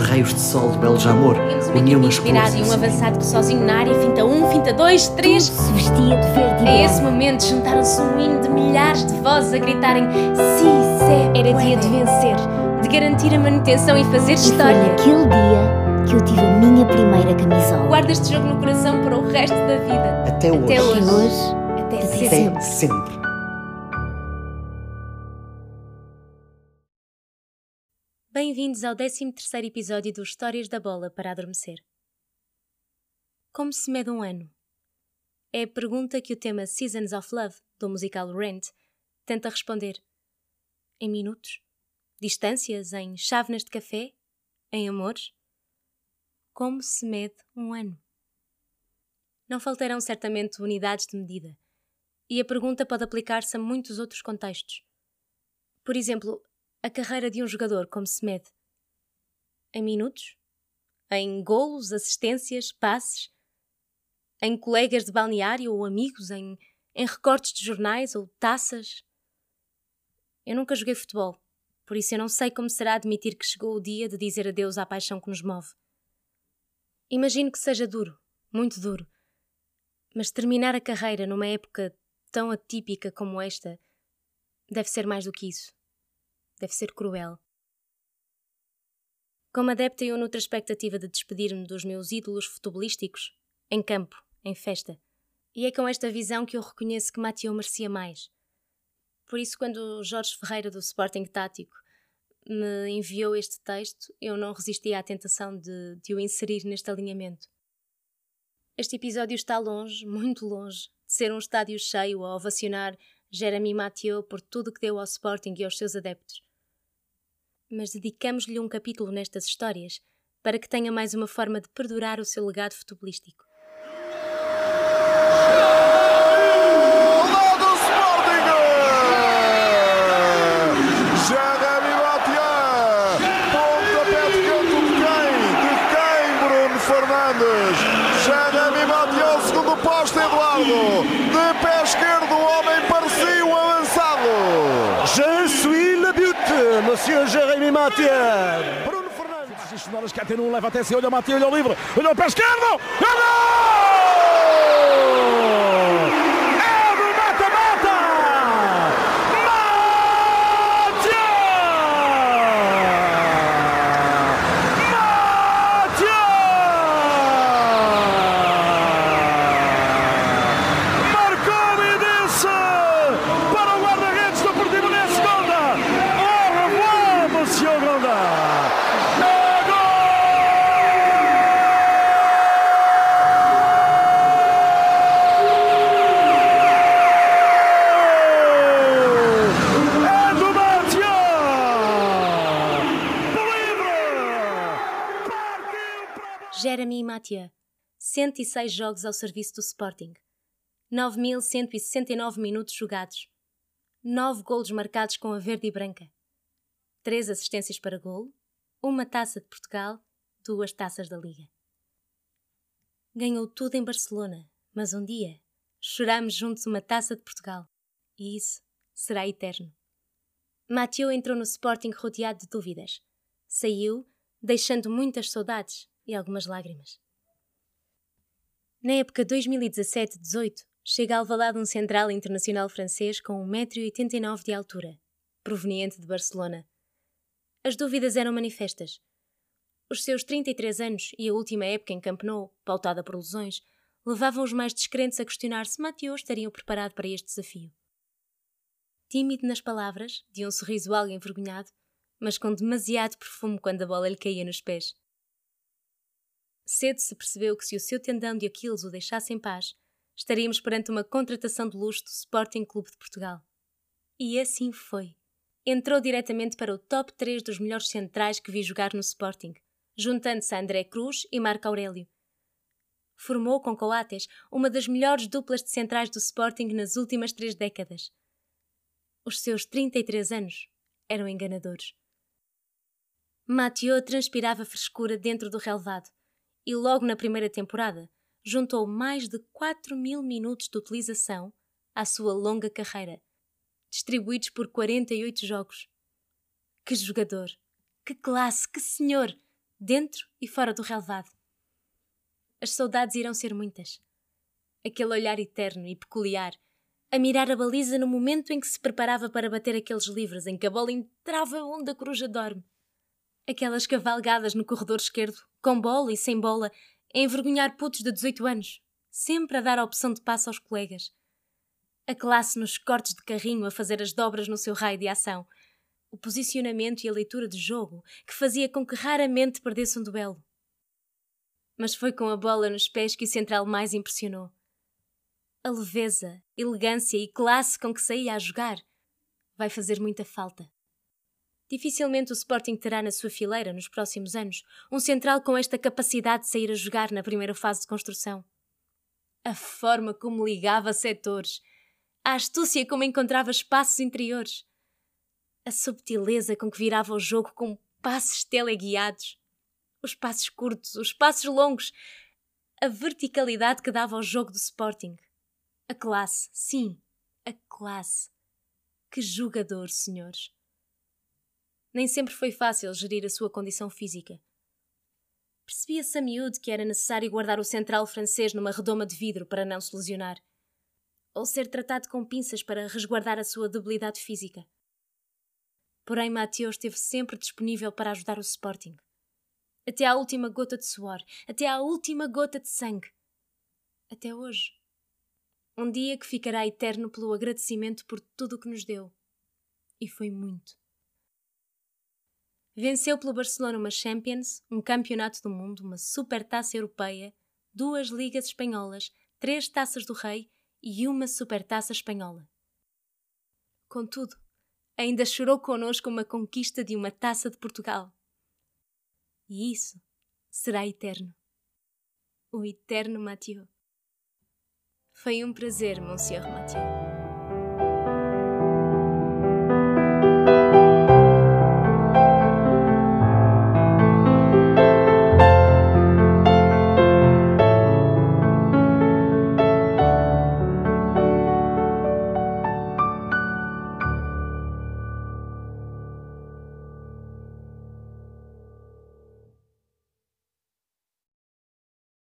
os raios de sol de Beljamor uniam as cores. e um avançado que sozinho na área finta um, finta dois, três. Tudo se vestia de verde e A esse momento juntaram-se um hino de milhares de vozes a gritarem Si, se Era dia de vencer, de garantir a manutenção e fazer e história. foi naquele dia que eu tive a minha primeira camisola. Guarda este jogo no coração para o resto da vida. Até hoje. Até hoje. Até hoje, Até até sempre. Até sempre. Bem-vindos ao 13º episódio do Histórias da Bola para Adormecer. Como se mede um ano? É a pergunta que o tema Seasons of Love, do musical Rent, tenta responder. Em minutos? Distâncias? Em chávenas de café? Em amores? Como se mede um ano? Não faltarão certamente unidades de medida, e a pergunta pode aplicar-se a muitos outros contextos. Por exemplo, a carreira de um jogador como se mede? Em minutos? Em golos, assistências, passes? Em colegas de balneário ou amigos? Em, em recortes de jornais ou taças? Eu nunca joguei futebol, por isso eu não sei como será admitir que chegou o dia de dizer adeus à paixão que nos move. Imagino que seja duro, muito duro, mas terminar a carreira numa época tão atípica como esta deve ser mais do que isso deve ser cruel. Como adepta, eu nutro a expectativa de despedir-me dos meus ídolos futebolísticos, em campo, em festa. E é com esta visão que eu reconheço que Mathieu merecia mais. Por isso, quando Jorge Ferreira, do Sporting Tático, me enviou este texto, eu não resisti à tentação de, de o inserir neste alinhamento. Este episódio está longe, muito longe, de ser um estádio cheio a ovacionar Jeremy Mathieu por tudo que deu ao Sporting e aos seus adeptos mas dedicamos-lhe um capítulo nestas histórias para que tenha mais uma forma de perdurar o seu legado futebolístico. Fernandes? Jeremy Mathieu, segundo posto, Eduardo. De pé esquerdo, o homem parecia Monsieur Jérémy Mathieu. Bruno Fernandes. Isto um leva até si, olha Mathieu, olha livre, olha o pé esquerdo. É gol! É do mata-mata! Mathieu! Marcou e disse para o guarda-redes do Portimonense Gonda. Au revoir, Monsieur Gonda. É gol! É do Mathieu! Livre! Partiu para... Jeremy Mathieu, 106 jogos ao serviço do Sporting, 9.169 minutos jogados, 9 golos marcados com a verde e branca, 3 assistências para golo, uma taça de Portugal, duas taças da Liga. Ganhou tudo em Barcelona, mas um dia choramos juntos uma taça de Portugal, e isso será eterno. Mathieu entrou no Sporting rodeado de dúvidas. Saiu, deixando muitas saudades e algumas lágrimas. Na época 2017-18, chega a Alvalade um central internacional francês com 1,89m de altura, proveniente de Barcelona. As dúvidas eram manifestas. Os seus 33 anos e a última época em Camp Nou, pautada por lesões, levavam os mais descrentes a questionar se Mathieu estaria preparado para este desafio. Tímido nas palavras, de um sorriso algo envergonhado, mas com demasiado perfume quando a bola lhe caía nos pés. Cedo se percebeu que se o seu tendão de Aquiles o deixasse em paz, estaríamos perante uma contratação de luxo do Sporting Clube de Portugal. E assim foi. Entrou diretamente para o top 3 dos melhores centrais que vi jogar no Sporting, juntando-se a André Cruz e Marco Aurélio. Formou com Coates uma das melhores duplas de centrais do Sporting nas últimas três décadas. Os seus 33 anos eram enganadores. Mathieu transpirava frescura dentro do relevado e logo na primeira temporada juntou mais de 4 mil minutos de utilização à sua longa carreira, distribuídos por 48 jogos. Que jogador! Que classe! Que senhor! dentro e fora do relevado. As saudades irão ser muitas. Aquele olhar eterno e peculiar, a mirar a baliza no momento em que se preparava para bater aqueles livros em que a bola entrava onde a coruja dorme. Aquelas cavalgadas no corredor esquerdo, com bola e sem bola, a envergonhar putos de 18 anos, sempre a dar a opção de passo aos colegas. A classe nos cortes de carrinho a fazer as dobras no seu raio de ação. O posicionamento e a leitura de jogo que fazia com que raramente perdesse um duelo. Mas foi com a bola nos pés que o central mais impressionou. A leveza, elegância e classe com que saía a jogar vai fazer muita falta. Dificilmente o Sporting terá na sua fileira, nos próximos anos, um central com esta capacidade de sair a jogar na primeira fase de construção. A forma como ligava setores, a astúcia como encontrava espaços interiores, a subtileza com que virava o jogo com passos teleguiados, os passos curtos, os passos longos, a verticalidade que dava ao jogo do Sporting. A classe, sim, a classe. Que jogador, senhores! Nem sempre foi fácil gerir a sua condição física. Percebia-se a miúdo que era necessário guardar o central francês numa redoma de vidro para não se lesionar ou ser tratado com pinças para resguardar a sua debilidade física. Porém, Mateus esteve sempre disponível para ajudar o Sporting. Até à última gota de suor, até à última gota de sangue. Até hoje. Um dia que ficará eterno pelo agradecimento por tudo o que nos deu. E foi muito. Venceu pelo Barcelona uma Champions, um Campeonato do Mundo, uma Supertaça Europeia, duas Ligas Espanholas, três Taças do Rei e uma supertaça espanhola. Contudo, ainda chorou connosco uma conquista de uma taça de Portugal. E isso será eterno. O eterno Mathieu. Foi um prazer, Monsieur Mathieu.